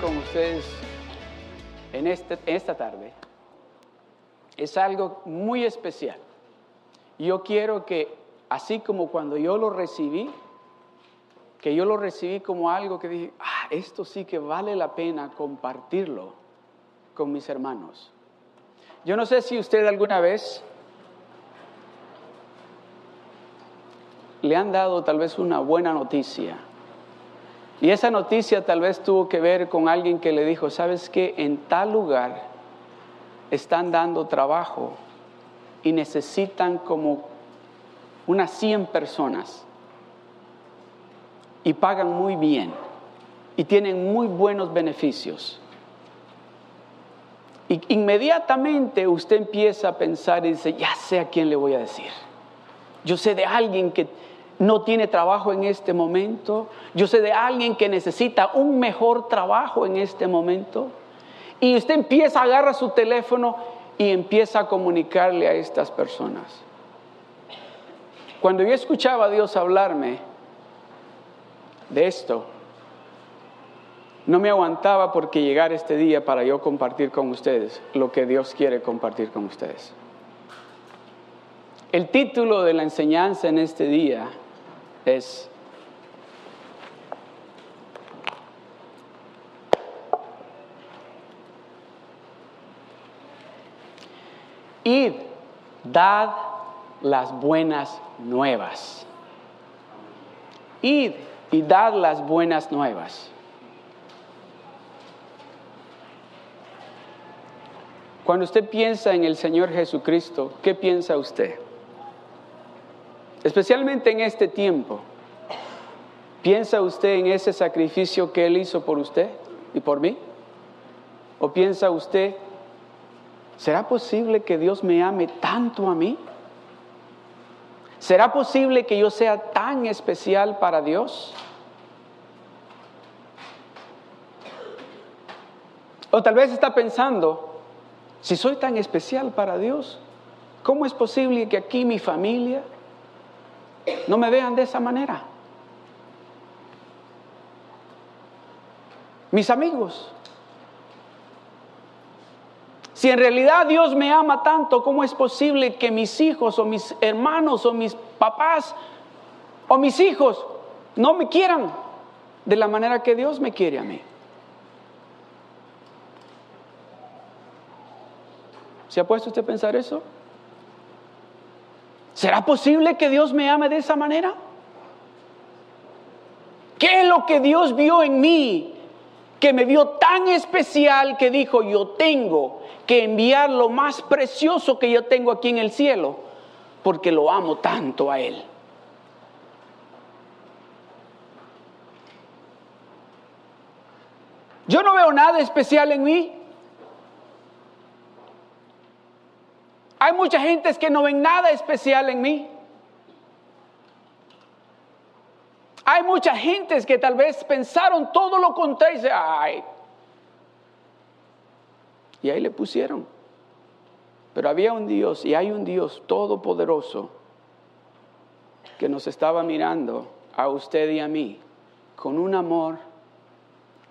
con ustedes en este, esta tarde es algo muy especial. Yo quiero que, así como cuando yo lo recibí, que yo lo recibí como algo que dije, ah, esto sí que vale la pena compartirlo con mis hermanos. Yo no sé si usted alguna vez le han dado tal vez una buena noticia y esa noticia tal vez tuvo que ver con alguien que le dijo, ¿sabes qué? En tal lugar están dando trabajo y necesitan como unas 100 personas y pagan muy bien y tienen muy buenos beneficios. Y inmediatamente usted empieza a pensar y dice, ya sé a quién le voy a decir. Yo sé de alguien que no tiene trabajo en este momento. Yo sé de alguien que necesita un mejor trabajo en este momento. Y usted empieza, agarra su teléfono y empieza a comunicarle a estas personas. Cuando yo escuchaba a Dios hablarme de esto, no me aguantaba porque llegara este día para yo compartir con ustedes lo que Dios quiere compartir con ustedes. El título de la enseñanza en este día es id, dad las buenas nuevas. Id y dad las buenas nuevas. Cuando usted piensa en el Señor Jesucristo, ¿qué piensa usted? Especialmente en este tiempo. ¿Piensa usted en ese sacrificio que Él hizo por usted y por mí? ¿O piensa usted, ¿será posible que Dios me ame tanto a mí? ¿Será posible que yo sea tan especial para Dios? O tal vez está pensando, si soy tan especial para Dios, ¿cómo es posible que aquí mi familia, no me vean de esa manera. Mis amigos, si en realidad Dios me ama tanto, ¿cómo es posible que mis hijos o mis hermanos o mis papás o mis hijos no me quieran de la manera que Dios me quiere a mí? ¿Se ha puesto usted a pensar eso? ¿Será posible que Dios me ame de esa manera? ¿Qué es lo que Dios vio en mí que me vio tan especial que dijo, yo tengo que enviar lo más precioso que yo tengo aquí en el cielo, porque lo amo tanto a Él? Yo no veo nada especial en mí. Hay mucha gente que no ven nada especial en mí. Hay mucha gente que tal vez pensaron todo lo contrario y dice, ay. Y ahí le pusieron. Pero había un Dios y hay un Dios todopoderoso que nos estaba mirando a usted y a mí con un amor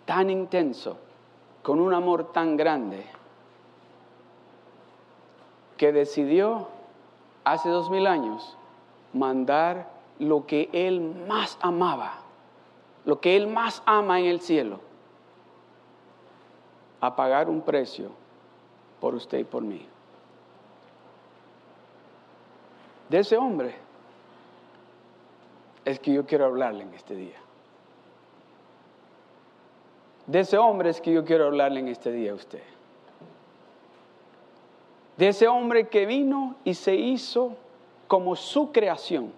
tan intenso, con un amor tan grande que decidió hace dos mil años mandar lo que él más amaba, lo que él más ama en el cielo, a pagar un precio por usted y por mí. De ese hombre es que yo quiero hablarle en este día. De ese hombre es que yo quiero hablarle en este día a usted de ese hombre que vino y se hizo como su creación,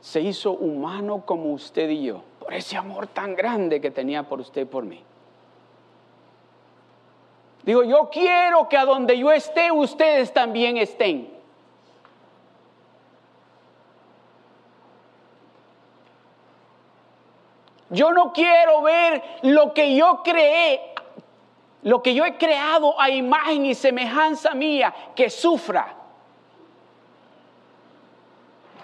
se hizo humano como usted y yo, por ese amor tan grande que tenía por usted y por mí. Digo, yo quiero que a donde yo esté, ustedes también estén. Yo no quiero ver lo que yo creé lo que yo he creado a imagen y semejanza mía, que sufra.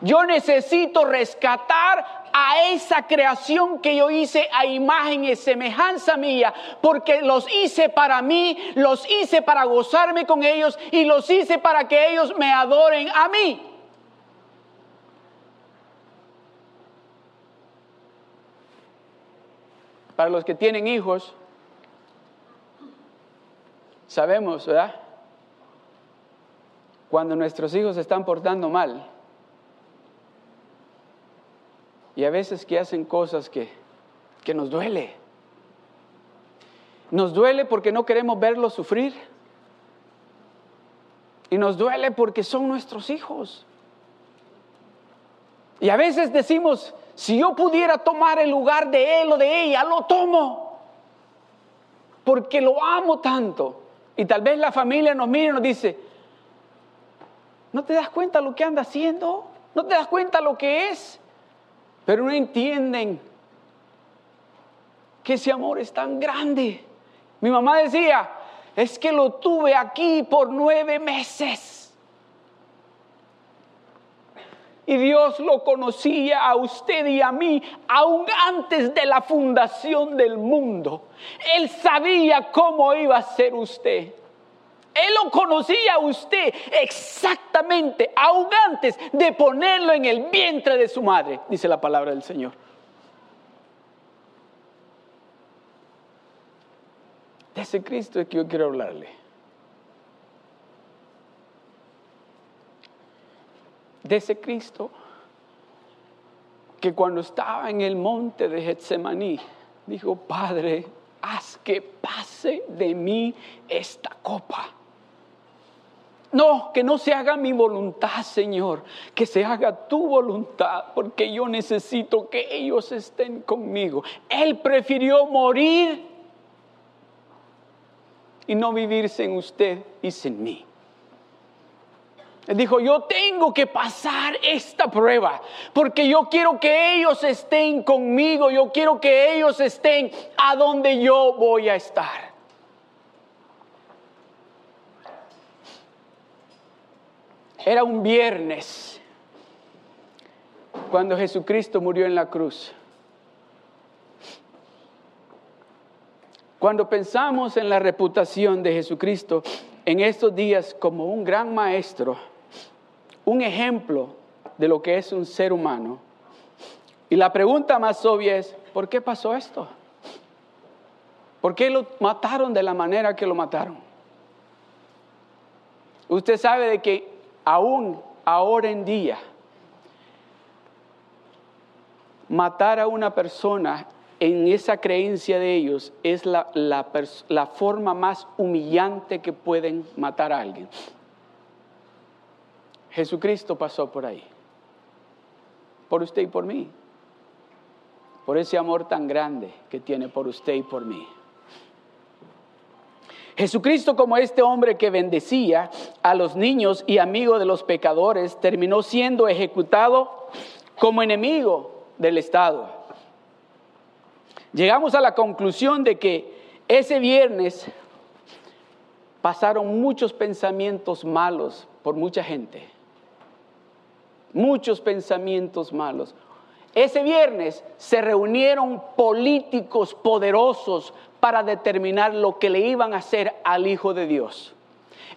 Yo necesito rescatar a esa creación que yo hice a imagen y semejanza mía, porque los hice para mí, los hice para gozarme con ellos y los hice para que ellos me adoren a mí. Para los que tienen hijos, sabemos, ¿verdad? Cuando nuestros hijos se están portando mal, y a veces que hacen cosas que, que nos duele. Nos duele porque no queremos verlos sufrir. Y nos duele porque son nuestros hijos. Y a veces decimos, si yo pudiera tomar el lugar de él o de ella, lo tomo. Porque lo amo tanto. Y tal vez la familia nos mire y nos dice, ¿no te das cuenta lo que anda haciendo? ¿No te das cuenta lo que es? pero no entienden que ese amor es tan grande. Mi mamá decía, es que lo tuve aquí por nueve meses. Y Dios lo conocía a usted y a mí aún antes de la fundación del mundo. Él sabía cómo iba a ser usted. Él lo conocía a usted exactamente, aún antes de ponerlo en el vientre de su madre, dice la palabra del Señor. De ese Cristo es que yo quiero hablarle. De ese Cristo que cuando estaba en el monte de Getsemaní, dijo, Padre, haz que pase de mí esta copa. No, que no se haga mi voluntad, Señor, que se haga tu voluntad, porque yo necesito que ellos estén conmigo. Él prefirió morir y no vivir sin usted y sin mí. Dijo, yo tengo que pasar esta prueba, porque yo quiero que ellos estén conmigo, yo quiero que ellos estén a donde yo voy a estar. Era un viernes cuando Jesucristo murió en la cruz. Cuando pensamos en la reputación de Jesucristo en estos días como un gran maestro, un ejemplo de lo que es un ser humano, y la pregunta más obvia es, ¿por qué pasó esto? ¿Por qué lo mataron de la manera que lo mataron? Usted sabe de que aún ahora en día, matar a una persona en esa creencia de ellos es la, la, forma más humillante que pueden matar a alguien. Jesucristo pasó por ahí, por usted y por mí, por ese amor tan grande que tiene por usted y por mí. Jesucristo como este hombre que bendecía a los niños y amigo de los pecadores, terminó siendo ejecutado como enemigo del Estado. Llegamos a la conclusión de que ese viernes pasaron muchos pensamientos malos por mucha gente. Muchos pensamientos malos. Ese viernes se reunieron políticos poderosos para determinar lo que le iban a hacer al Hijo de Dios.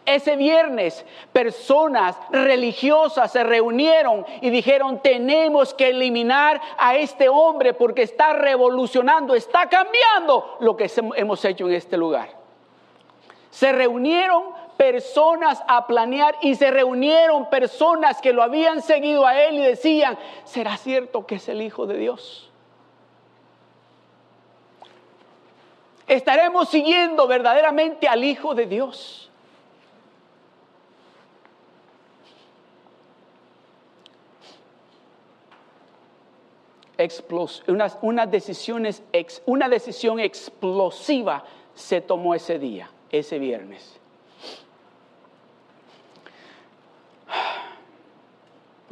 Ese viernes personas religiosas se reunieron y dijeron, tenemos que eliminar a este hombre porque está revolucionando, está cambiando lo que hemos hecho en este lugar. Se reunieron personas a planear y se reunieron personas que lo habían seguido a él y decían, ¿será cierto que es el Hijo de Dios? estaremos siguiendo verdaderamente al Hijo de Dios. decisión una decisión explosiva se tomó ese día, ese viernes.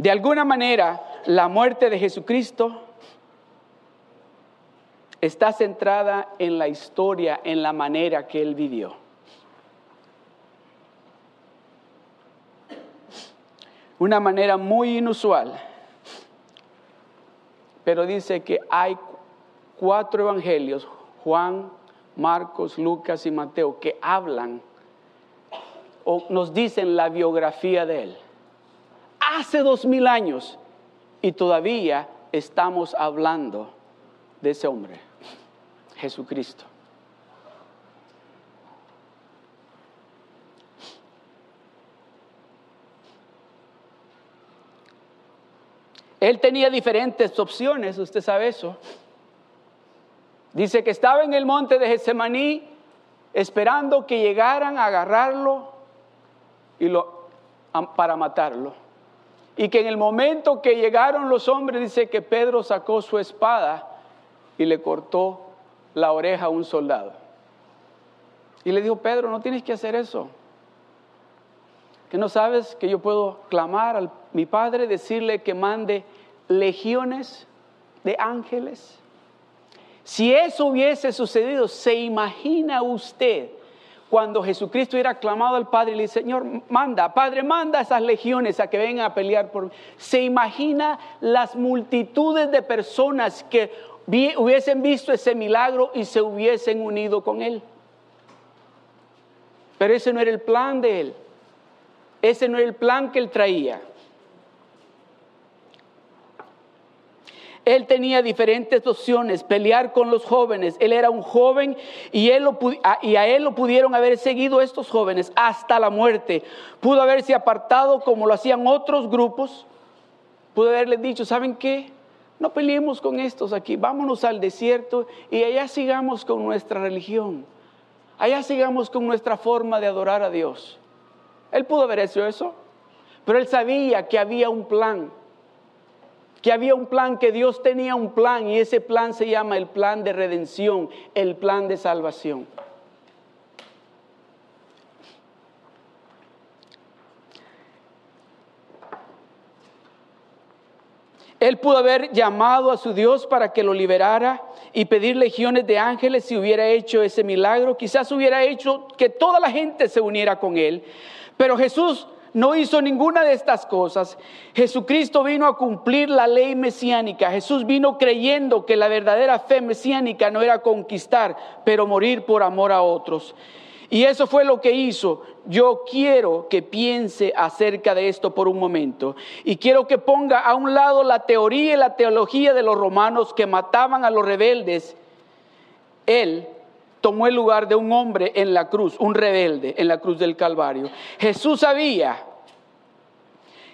De alguna manera, la muerte de Jesucristo está centrada en la historia, en la manera que él vivió. Una manera muy inusual pero dice que hay cuatro evangelios, Juan, Marcos, Lucas y Mateo, que hablan o nos dicen la biografía de él. Hace dos mil años y todavía estamos hablando de ese hombre, Jesucristo. Él tenía diferentes opciones, usted sabe eso. Dice que estaba en el monte de Getsemaní esperando que llegaran a agarrarlo y lo, para matarlo. Y que en el momento que llegaron los hombres, dice que Pedro sacó su espada y le cortó la oreja a un soldado. Y le dijo, Pedro, no tienes que hacer eso. Que no sabes que yo puedo clamar a mi Padre, decirle que mande legiones de ángeles. Si eso hubiese sucedido, ¿se imagina usted cuando Jesucristo hubiera clamado al Padre y le dice, Señor, manda, Padre, manda a esas legiones a que vengan a pelear por mí? ¿Se imagina las multitudes de personas que hubiesen visto ese milagro y se hubiesen unido con Él? Pero ese no era el plan de Él. Ese no era el plan que Él traía. Él tenía diferentes opciones, pelear con los jóvenes. Él era un joven y, a él lo pudieron haber seguido estos jóvenes hasta la muerte. Pudo haberse apartado como lo hacían otros grupos. Pudo haberle dicho, ¿saben qué? No peleemos con estos aquí, vámonos al desierto y allá sigamos con nuestra religión. Allá sigamos con nuestra forma de adorar a Dios. Él pudo haber hecho eso, pero él sabía que había un plan que había un plan, que Dios tenía un plan y ese plan se llama el plan de redención, el plan de salvación. Él pudo haber llamado a su Dios para que lo liberara y pedir legiones de ángeles si hubiera hecho ese milagro. Quizás hubiera hecho que toda la gente se uniera con él. Pero Jesús no hizo ninguna de estas cosas. Jesucristo vino a cumplir la ley mesiánica. Jesús vino creyendo que la verdadera fe mesiánica no era conquistar, pero morir por amor a otros. Y eso fue lo que hizo. Yo quiero que piense acerca de esto por un momento. Y quiero que ponga a un lado la teoría y la teología de los romanos que mataban a los rebeldes. Él tomó el lugar de un hombre en la cruz, un rebelde en la cruz del Calvario. Jesús sabía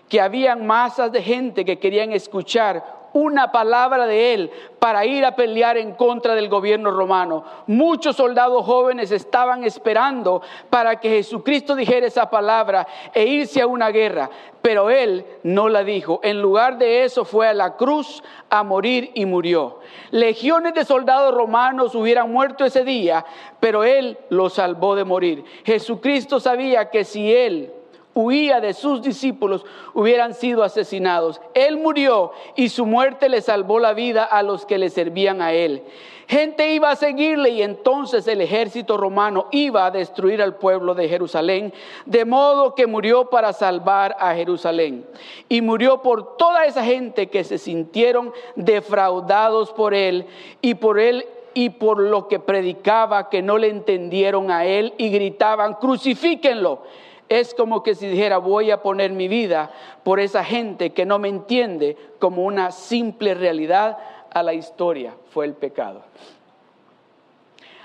que habían masas de gente que querían escuchar una palabra de él para ir a pelear en contra del gobierno romano. Muchos soldados jóvenes estaban esperando para que Jesucristo dijera esa palabra e irse a una guerra, pero él no la dijo. En lugar de eso fue a la cruz a morir y murió. Legiones de soldados romanos hubieran muerto ese día, pero él los salvó de morir. Jesucristo sabía que si él huía de sus discípulos hubieran sido asesinados. Él murió y su muerte le salvó la vida a los que le servían a él. Gente iba a seguirle y entonces el ejército romano iba a destruir al pueblo de Jerusalén, de modo que murió para salvar a Jerusalén. Y murió por toda esa gente que se sintieron defraudados por él y por él y por lo que predicaba que no le entendieron a él y gritaban, crucifíquenlo. Es como que si dijera, voy a poner mi vida por esa gente que no me entiende como una simple realidad a la historia, fue el pecado.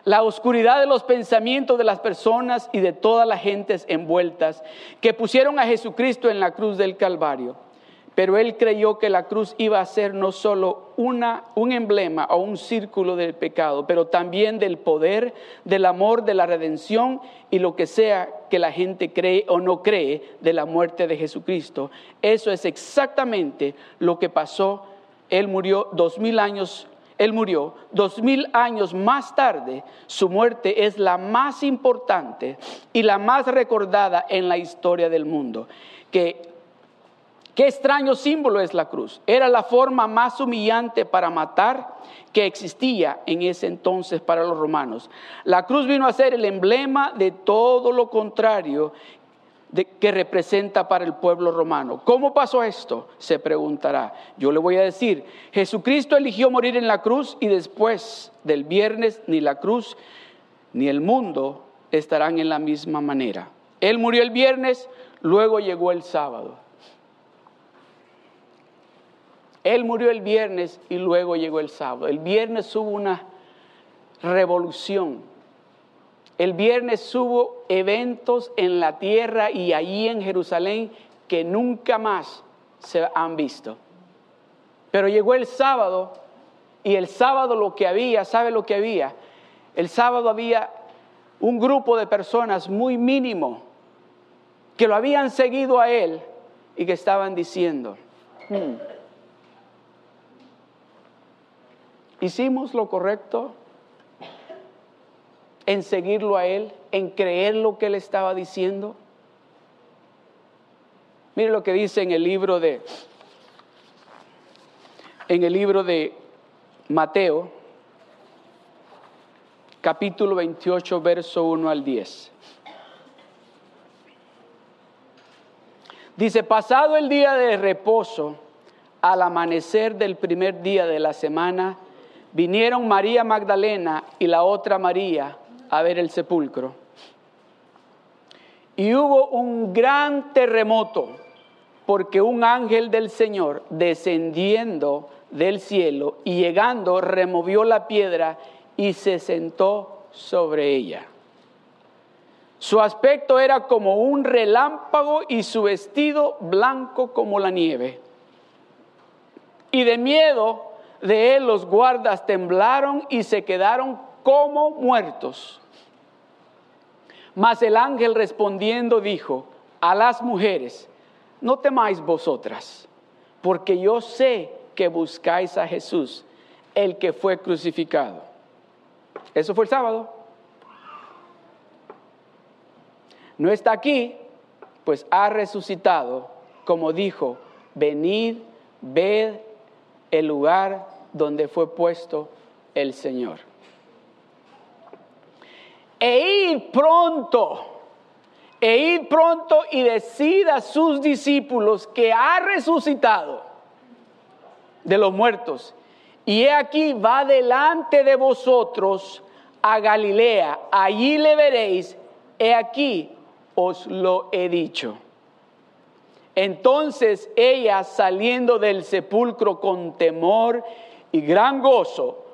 La oscuridad de los pensamientos de las personas y de todas las gentes envueltas que pusieron a Jesucristo en la cruz del Calvario pero él creyó que la cruz iba a ser no solo una, un emblema o un círculo del pecado, pero también del poder, del amor, de la redención y lo que sea que la gente cree o no cree de la muerte de Jesucristo. Eso es exactamente lo que pasó. Él murió dos mil años. Él murió dos mil años más tarde. Su muerte es la más importante y la más recordada en la historia del mundo. Que Qué extraño símbolo es la cruz. Era la forma más humillante para matar que existía en ese entonces para los romanos. La cruz vino a ser el emblema de todo lo contrario que representa para el pueblo romano. ¿Cómo pasó esto? Se preguntará. Yo le voy a decir, Jesucristo eligió morir en la cruz y después del viernes ni la cruz ni el mundo estarán en la misma manera. Él murió el viernes, luego llegó el sábado. Él murió el viernes y luego llegó el sábado. El viernes hubo una revolución el viernes hubo eventos en la tierra y allí en Jerusalén que nunca más se han visto. Pero llegó el sábado y el sábado lo que había, ¿sabe lo que había? El sábado había un grupo de personas muy mínimo que lo habían seguido a él y que estaban diciendo, hmm, ¿hicimos lo correcto? en seguirlo a Él, en creer lo que Él estaba diciendo? Mire lo que dice en el libro de en el libro de Mateo, capítulo 28, verso 1 al 10. Dice, pasado el día de reposo, al amanecer del primer día de la semana, vinieron María Magdalena y la otra María a ver el sepulcro. Y hubo un gran terremoto, porque un ángel del Señor, descendiendo del cielo y llegando, removió la piedra y se sentó sobre ella. Su aspecto era como un relámpago y su vestido blanco como la nieve. Y de miedo de él los guardas temblaron y se quedaron como muertos. Mas el ángel respondiendo dijo a las mujeres, no temáis vosotras, porque yo sé que buscáis a Jesús, el que fue crucificado. Eso fue el sábado. No está aquí, pues ha resucitado, como dijo, venid, ved el lugar donde fue puesto el Señor e ir pronto, e ir pronto y decida a sus discípulos que ha resucitado de los muertos. Y he aquí va delante de vosotros a Galilea, allí le veréis, he aquí os lo he dicho. Entonces ella saliendo del sepulcro con temor y gran gozo,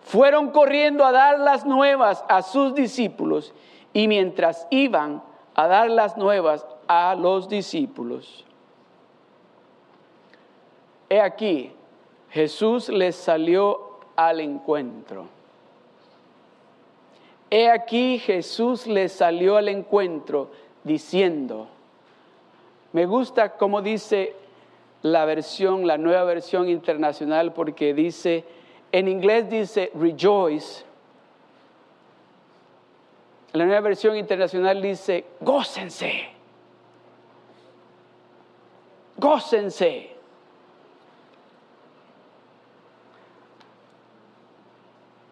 fueron corriendo a dar las nuevas a sus discípulos y mientras iban a dar las nuevas a los discípulos, he aquí, Jesús les salió al encuentro. He aquí Jesús les salió al encuentro diciendo, me gusta como dice la versión, la nueva versión internacional, porque dice, en inglés dice rejoice. La nueva versión internacional dice gócense. Gócense.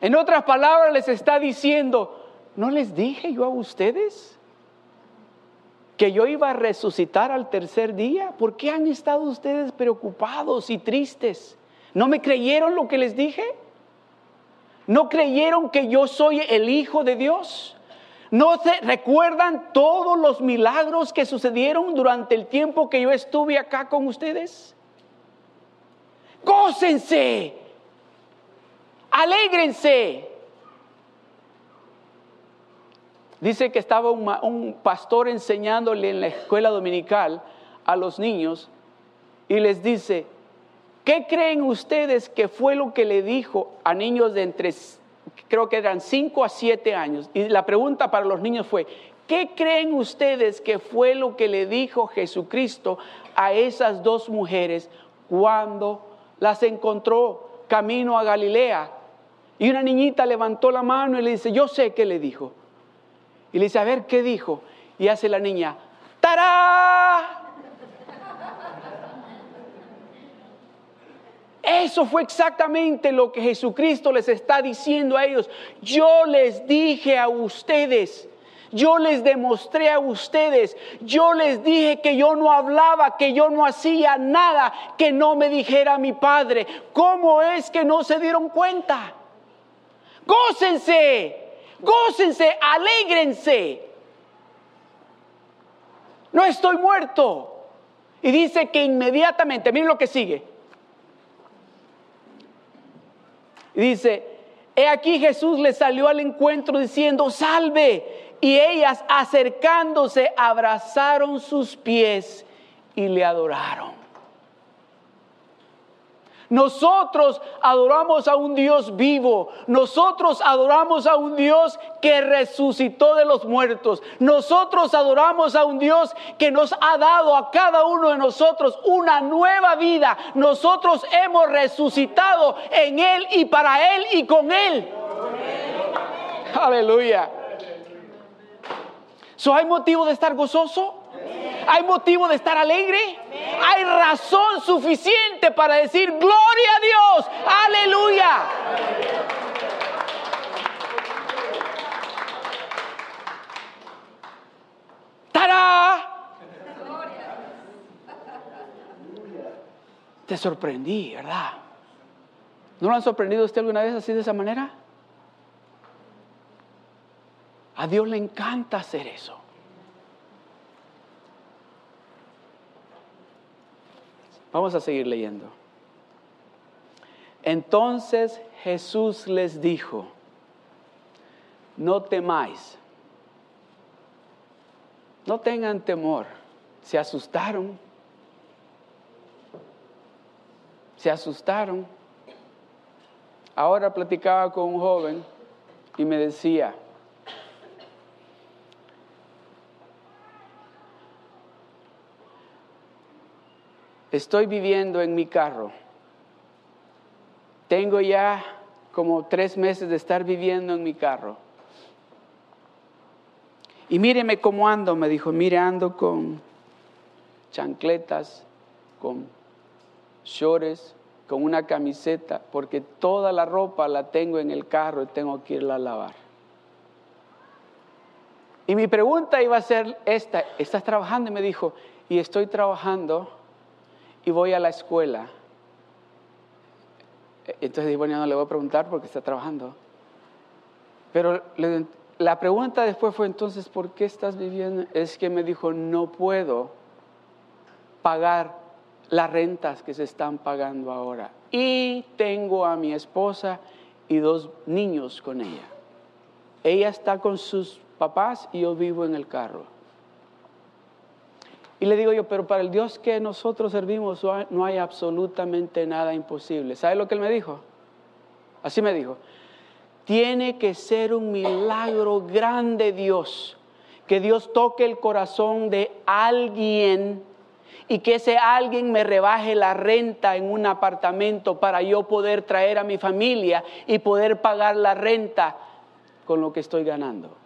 En otras palabras les está diciendo, ¿no les dije yo a ustedes que yo iba a resucitar al tercer día? ¿Por qué han estado ustedes preocupados y tristes? ¿No me creyeron lo que les dije? ¿No creyeron que yo soy el Hijo de Dios? ¿No se recuerdan todos los milagros que sucedieron durante el tiempo que yo estuve acá con ustedes? Gócense, alégrense. Dice que estaba un, pastor enseñándole en la escuela dominical a los niños y les dice, ¿Qué creen ustedes que fue lo que le dijo a niños de entre, creo que eran 5 a 7 años? Y la pregunta para los niños fue, ¿qué creen ustedes que fue lo que le dijo Jesucristo a esas dos mujeres cuando las encontró camino a Galilea? Y una niñita levantó la mano y le dice, yo sé qué le dijo. Y le dice, a ver, ¿qué dijo? Y hace la niña, ¡tará! Eso fue exactamente lo que Jesucristo les está diciendo a ellos. Yo les dije a ustedes, Yo les demostré a ustedes, yo les dije que yo no hablaba, que yo no hacía nada que no me dijera mi Padre. ¿Cómo es que no se dieron cuenta? Gócense, gócense, alégrense. No estoy muerto. Y dice que inmediatamente, miren lo que sigue. Y dice, he aquí Jesús le salió al encuentro diciendo, salve. Y ellas acercándose abrazaron sus pies y le adoraron. Nosotros adoramos a un Dios vivo. Nosotros adoramos a un Dios que resucitó de los muertos. Nosotros adoramos a un Dios que nos ha dado a cada uno de nosotros una nueva vida. Nosotros hemos resucitado en Él y para Él y con Él. Aleluya. ¿So hay motivo de estar gozoso? ¿Hay motivo de estar alegre? Hay razón suficiente para decir gloria a Dios, aleluya. ¡Tará! Te sorprendí, ¿verdad? ¿No lo han sorprendido usted alguna vez así de esa manera? A Dios le encanta hacer eso. Vamos a seguir leyendo. Entonces Jesús les dijo, no temáis, no tengan temor, se asustaron, se asustaron. Ahora platicaba con un joven y me decía, estoy viviendo en mi carro. Tengo ya como tres meses de estar viviendo en mi carro. Y míreme cómo ando, me dijo, mire, ando con chancletas, con shorts, con una camiseta, porque toda la ropa la tengo en el carro y tengo que irla a lavar. Y mi pregunta iba a ser esta, ¿estás trabajando? Y me dijo, y estoy trabajando y voy a la escuela. Entonces dije, bueno, no le voy a preguntar porque está trabajando. Pero la pregunta después fue, entonces, ¿por qué estás viviendo? Es que me dijo, no puedo pagar las rentas que se están pagando ahora. Y tengo a mi esposa y dos niños con ella. Ella está con sus papás y yo vivo en el carro. Y le digo yo, pero para el Dios que nosotros servimos no hay absolutamente nada imposible. ¿Sabe lo que él me dijo? Así me dijo. Tiene que ser un milagro grande Dios, que Dios toque el corazón de alguien y que ese alguien me rebaje la renta en un apartamento para yo poder traer a mi familia y poder pagar la renta con lo que estoy ganando.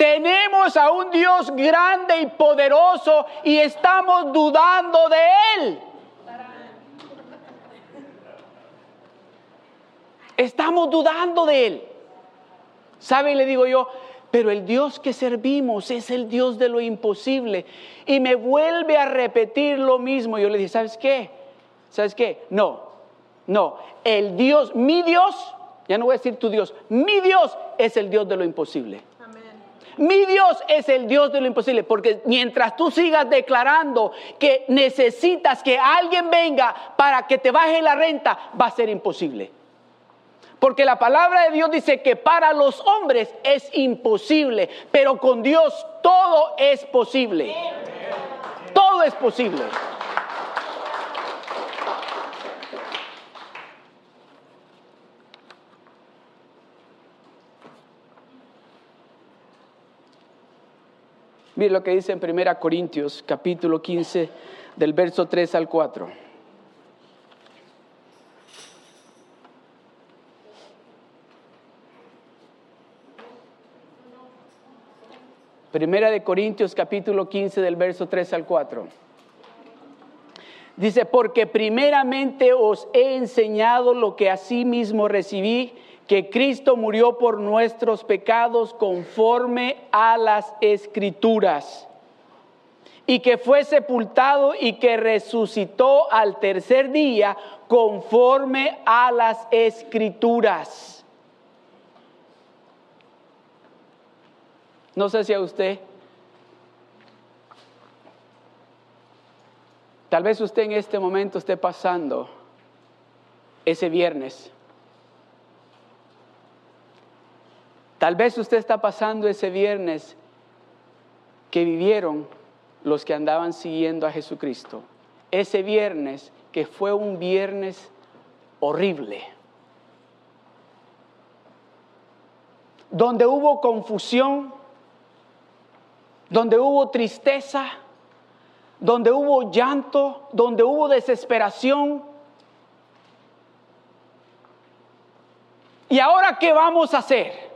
Tenemos a un Dios grande y poderoso y estamos dudando de Él. Estamos dudando de Él. ¿Sabe? Le digo yo, pero el Dios que servimos es el Dios de lo imposible. Y me vuelve a repetir lo mismo. Yo le dije, ¿sabes qué? ¿Sabes qué? No, no. El Dios, mi Dios, ya no voy a decir tu Dios, mi Dios es el Dios de lo imposible. Mi Dios es el Dios de lo imposible, porque mientras tú sigas declarando que necesitas que alguien venga para que te baje la renta, va a ser imposible. Porque la palabra de Dios dice que para los hombres es imposible, pero con Dios todo es posible. Todo es posible. Mire lo que dice en 1 Corintios capítulo 15 del verso 3 al 4. Primera de Corintios capítulo 15 del verso 3 al 4. Dice, porque primeramente os he enseñado lo que mismo recibí, que Cristo murió por nuestros pecados conforme a las escrituras, y que fue sepultado y que resucitó al tercer día conforme a las escrituras. No sé si a usted Tal vez usted en este momento esté pasando ese viernes. Tal vez usted está pasando ese viernes que vivieron los que andaban siguiendo a Jesucristo. Ese viernes que fue un viernes horrible. Donde hubo confusión, donde hubo tristeza, donde hubo llanto, donde hubo desesperación. ¿Y ahora qué vamos a hacer?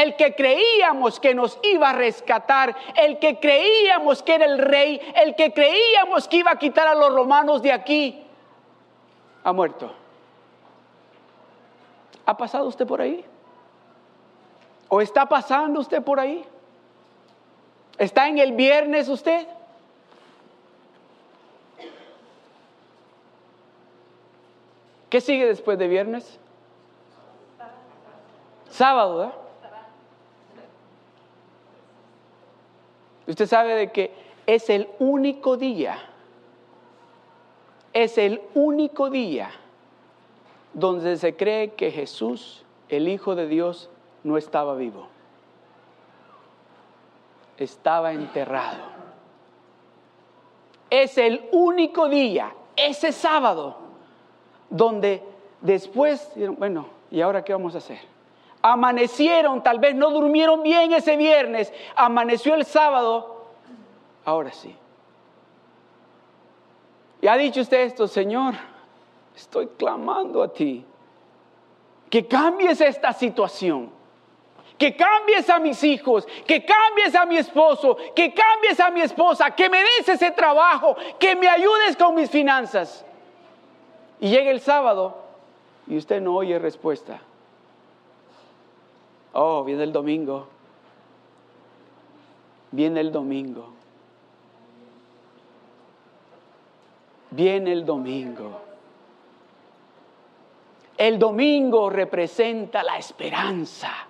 El que creíamos que nos iba a rescatar, el que creíamos que era el rey, el que creíamos que iba a quitar a los romanos de aquí, ha muerto. ¿Ha pasado usted por ahí? ¿O está pasando usted por ahí? ¿Está en el viernes usted? ¿Qué sigue después de viernes? Sábado, ¿eh? Usted sabe de que es el único día, es el único día donde se cree que Jesús, el Hijo de Dios, no estaba vivo estaba enterrado. Es el único día, ese sábado, donde después, bueno, ¿y ahora qué vamos a hacer? Amanecieron, tal vez no durmieron bien ese viernes, amaneció el sábado, ahora sí. Y ha dicho usted esto, Señor, estoy clamando a ti, que cambies esta situación que cambies a mis hijos, que cambies a mi esposo, que cambies a mi esposa, que me des ese trabajo, que me ayudes con mis finanzas. Y llega el sábado y usted no oye respuesta. Oh, viene el domingo. Viene el domingo. Viene el domingo. El domingo representa la esperanza.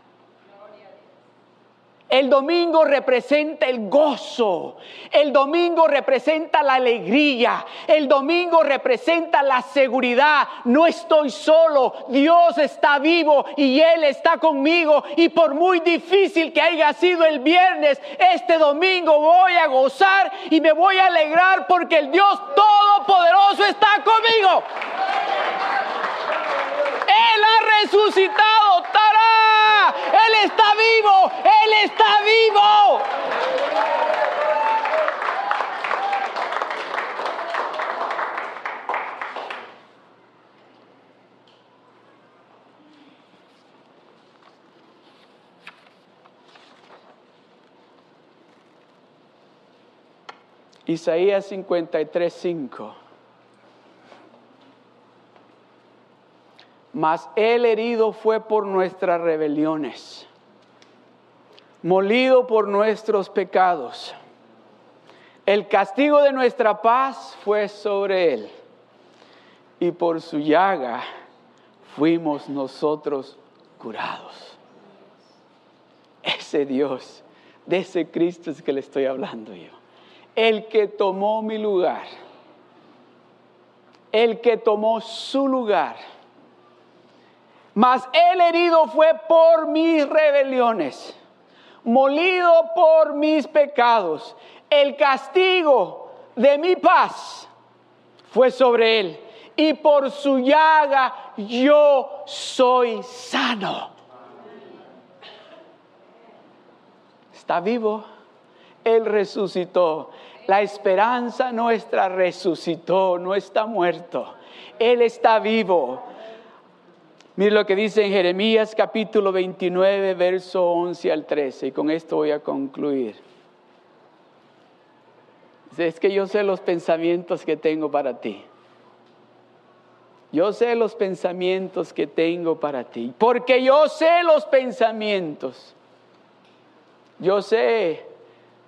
El domingo representa el gozo. El domingo representa la alegría. El domingo representa la seguridad. No estoy solo. Dios está vivo y Él está conmigo. Y por muy difícil que haya sido el viernes, este domingo voy a gozar y me voy a alegrar porque el Dios Todopoderoso está conmigo. Él ha resucitado. Él está vivo. Él está vivo. Isaías 53, 5. Mas el herido fue por nuestras rebeliones, molido por nuestros pecados. El castigo de nuestra paz fue sobre él, y por su llaga fuimos nosotros curados. Ese Dios, de ese Cristo es que le estoy hablando yo. El que tomó mi lugar, el que tomó su lugar mas el herido fue por mis rebeliones, molido por mis pecados. El castigo de mi paz fue sobre él. Y por su llaga yo soy sano. Está vivo. Él resucitó. La esperanza nuestra resucitó, no está muerto. Él está vivo. Mire lo que dice en Jeremías capítulo 29, verso 11 al 13, y con esto voy a concluir. Es que yo sé los pensamientos que tengo para ti. Yo sé los pensamientos que tengo para ti. Porque yo sé los pensamientos. Yo sé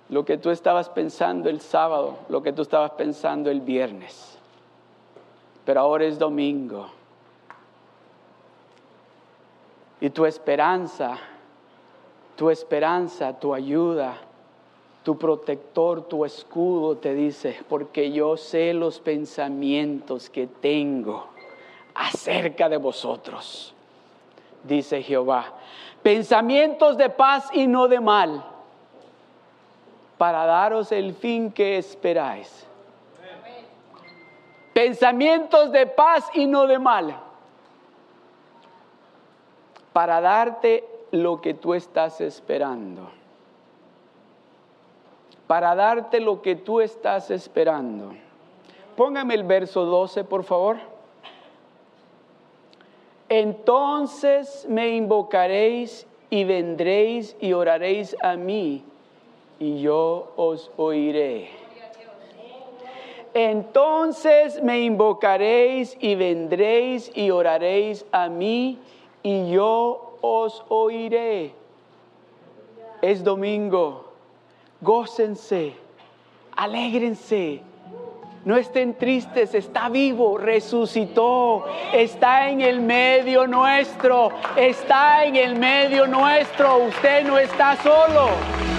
lo que tú estabas pensando el sábado, lo que tú estabas pensando el viernes. Pero ahora es domingo. Y tu esperanza, tu esperanza, tu ayuda, tu protector, tu escudo te dice, porque yo sé los pensamientos que tengo acerca de vosotros, dice Jehová. Pensamientos de paz y no de mal, para daros el fin que esperáis. Pensamientos de paz y no de mal, para darte lo que tú estás esperando. Para darte lo que tú estás esperando. Póngame el verso 12, por favor. Entonces me invocaréis y vendréis y oraréis a mí y yo os oiré. Entonces me invocaréis y vendréis y oraréis a mí y yo os oiré. Es domingo, gócense, alégrense no estén tristes, está vivo, resucitó, está en el medio nuestro, está en el medio nuestro, usted no está solo.